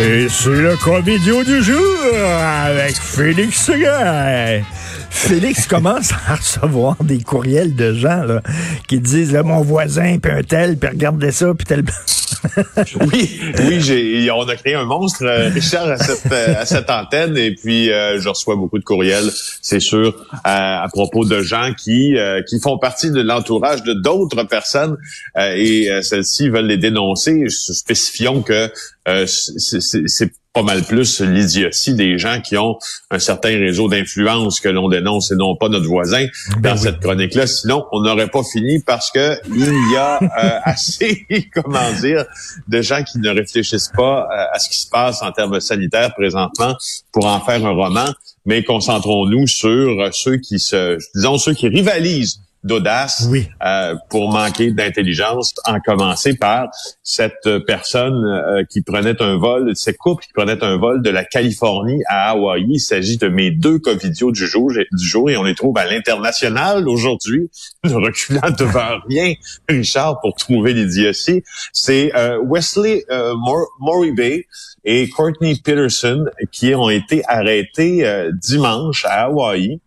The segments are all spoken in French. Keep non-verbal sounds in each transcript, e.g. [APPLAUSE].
Et c'est le comédio du jour avec Félix Seguin. Félix commence à recevoir des courriels de gens là, qui disent là, mon voisin, puis un tel, puis regardez ça, puis tel. [LAUGHS] oui, oui, on a créé un monstre, euh, Richard, à cette, euh, à cette antenne, et puis euh, je reçois beaucoup de courriels, c'est sûr, à, propos de gens qui qui font partie de l'entourage de d'autres personnes, et celles-ci veulent les dénoncer. Spécifions que c'est pas mal plus l'idiotie des gens qui ont un certain réseau d'influence que l'on dénonce et non pas notre voisin ben dans cette chronique-là. Sinon, on n'aurait pas fini parce que il y a euh, [LAUGHS] assez, comment dire, de gens qui ne réfléchissent pas euh, à ce qui se passe en termes sanitaires présentement pour en faire un roman, mais concentrons-nous sur ceux qui se, disons, ceux qui rivalisent d'audace oui. euh, pour manquer d'intelligence, en commencer par cette personne euh, qui prenait un vol, cette couple qui prenait un vol de la Californie à Hawaï. Il s'agit de mes deux covidios du jour, du jour et on les trouve à l'international aujourd'hui, [LAUGHS] ne reculant devant rien, Richard, pour trouver l'idiotie. C'est euh, Wesley euh, Moribay et Courtney Peterson qui ont été arrêtés euh, dimanche à Hawaï.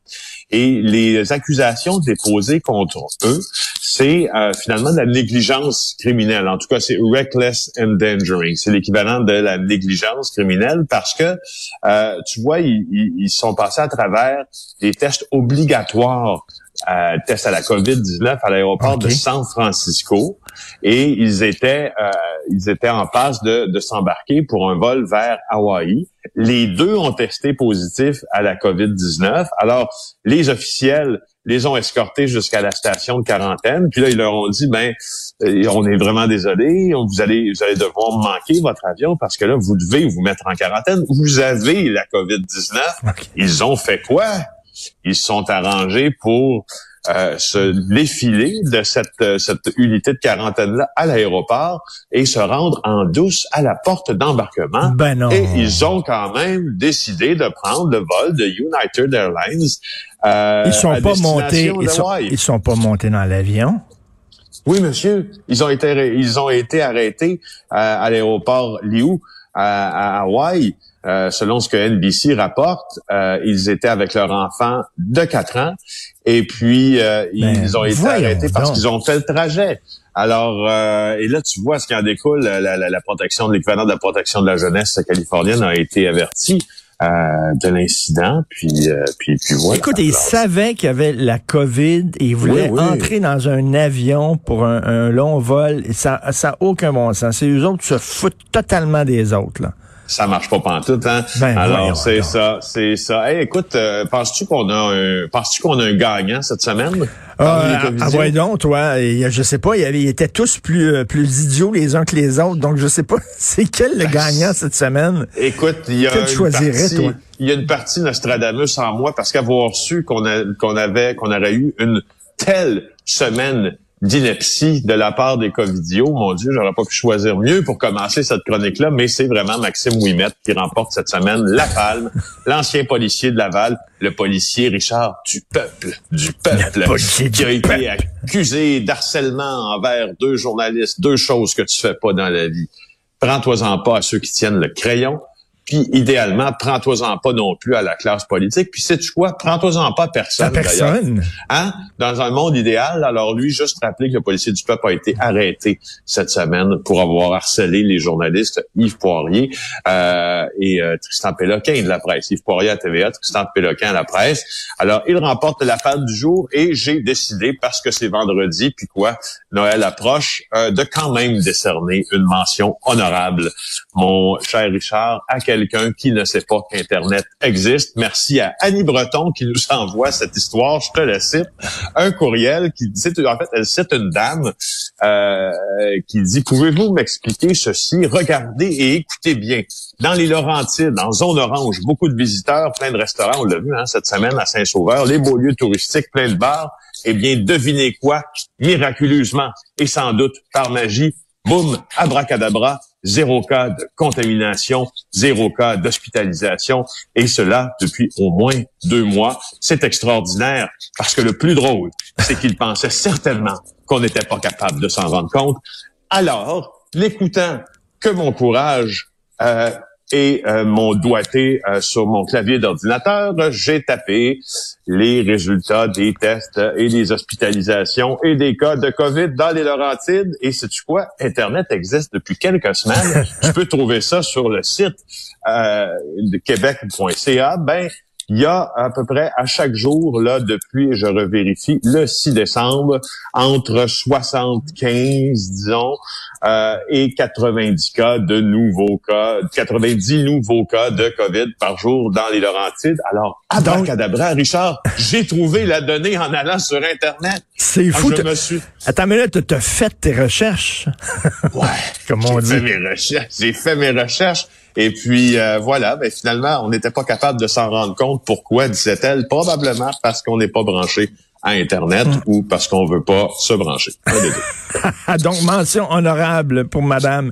Et les accusations déposées contre eux, c'est euh, finalement de la négligence criminelle. En tout cas, c'est reckless endangering. C'est l'équivalent de la négligence criminelle parce que, euh, tu vois, ils, ils, sont passés à travers des tests obligatoires euh, tests à la COVID-19 à l'aéroport de San Francisco et ils étaient euh, ils étaient en passe de, de s'embarquer pour un vol vers Hawaï. Les deux ont testé positif à la COVID-19. Alors les officiels les ont escortés jusqu'à la station de quarantaine. Puis là, ils leur ont dit, ben, euh, on est vraiment désolé, vous allez, vous allez devoir manquer votre avion parce que là, vous devez vous mettre en quarantaine. Vous avez la COVID-19. Ils ont fait quoi? Ils se sont arrangés pour euh, se défiler de cette, euh, cette unité de quarantaine-là à l'aéroport et se rendre en douce à la porte d'embarquement. Ben non. Et ils ont quand même décidé de prendre le vol de United Airlines. Euh, ils sont pas montés. Ils sont, ils sont pas montés dans l'avion? Oui, monsieur. Ils ont été, ils ont été arrêtés à l'aéroport Liu à, à Hawaï. Euh, selon ce que NBC rapporte, euh, ils étaient avec leur enfant de 4 ans et puis euh, ben, ils ont été arrêtés parce qu'ils ont fait le trajet. Alors, et là, tu vois ce qui en découle, la, la, la protection de l'équivalent de la protection de la jeunesse californienne a été avertie. de l'incident, puis, puis, puis voilà. Écoute, ils savaient qu'il y avait la COVID et ils voulaient entrer dans un avion pour un, un long vol. Et ça n'a aucun bon sens. C'est eux autres qui se foutent totalement des autres. Là ça marche pas pantoute, hein? Ben, Alors, c'est ça, c'est ça. Hey, écoute, euh, penses-tu qu'on a un penses-tu qu'on a un gagnant cette semaine? Ah, ah ouais donc, toi, je sais pas, ils, étaient tous plus euh, plus idiots les uns que les autres, donc je sais pas [LAUGHS] c'est quel le ben, gagnant cette semaine? Écoute, il y a une partie, il y a une partie Nostradamus en moi parce qu'avoir su qu'on qu'on avait qu'on aurait eu une telle semaine d'ineptie de la part des Covidios. Mon Dieu, j'aurais pas pu choisir mieux pour commencer cette chronique-là, mais c'est vraiment Maxime Ouimet qui remporte cette semaine la palme, [LAUGHS] l'ancien policier de Laval, le policier Richard du peuple, du peuple, qui a été accusé d'harcèlement envers deux journalistes, deux choses que tu fais pas dans la vie. Prends-toi-en pas à ceux qui tiennent le crayon, puis idéalement, prends-toi-en pas non plus à la classe politique. Puis sais-tu quoi? Prends-toi-en pas à personne. À personne. Hein? Dans un monde idéal, alors lui, juste rappeler que le policier du peuple a été arrêté cette semaine pour avoir harcelé les journalistes Yves Poirier euh, et euh, Tristan Péloquin de la presse. Yves Poirier à TVA, Tristan Péloquin à la presse. Alors, il remporte la femme du jour et j'ai décidé, parce que c'est vendredi, puis quoi, Noël approche, euh, de quand même décerner une mention honorable. Mon cher Richard, à quel quelqu'un qui ne sait pas qu'Internet existe. Merci à Annie Breton qui nous [LAUGHS] envoie cette histoire. Je te la cite. Un courriel qui dit, en fait, elle cite une dame euh, qui dit, pouvez-vous m'expliquer ceci? Regardez et écoutez bien. Dans les Laurentides, en zone orange, beaucoup de visiteurs, plein de restaurants, on l'a vu hein, cette semaine à Saint-Sauveur, les beaux lieux touristiques, plein de bars. Eh bien, devinez quoi? Miraculeusement, et sans doute par magie, boum, abracadabra, zéro cas de contamination, zéro cas d'hospitalisation, et cela depuis au moins deux mois. C'est extraordinaire, parce que le plus drôle, c'est qu'ils pensaient certainement qu'on n'était pas capable de s'en rendre compte. Alors, l'écoutant que mon courage euh, et euh, mon doigté euh, sur mon clavier d'ordinateur, j'ai tapé les résultats des tests et des hospitalisations et des cas de COVID dans les Laurentides. Et sais-tu quoi? Internet existe depuis quelques semaines. [LAUGHS] tu peux trouver ça sur le site euh, de québec.ca. Ben, il y a à peu près à chaque jour, là, depuis, je revérifie, le 6 décembre, entre 75, disons, euh, et 90 cas de nouveaux cas, 90 nouveaux cas de COVID par jour dans les Laurentides. Alors, abracadabra, Richard, j'ai trouvé la donnée en allant sur Internet. C'est ah, fou. je me suis... Attends, mais là, tu as fait tes recherches? ouais. [LAUGHS] Comme on dit. Fait mes recherches. J'ai fait mes recherches. Et puis euh, voilà, ben, finalement, on n'était pas capable de s'en rendre compte. Pourquoi, disait-elle? Probablement parce qu'on n'est pas branché à Internet hmm. ou parce qu'on veut pas se brancher. [LAUGHS] Donc, mention honorable pour Madame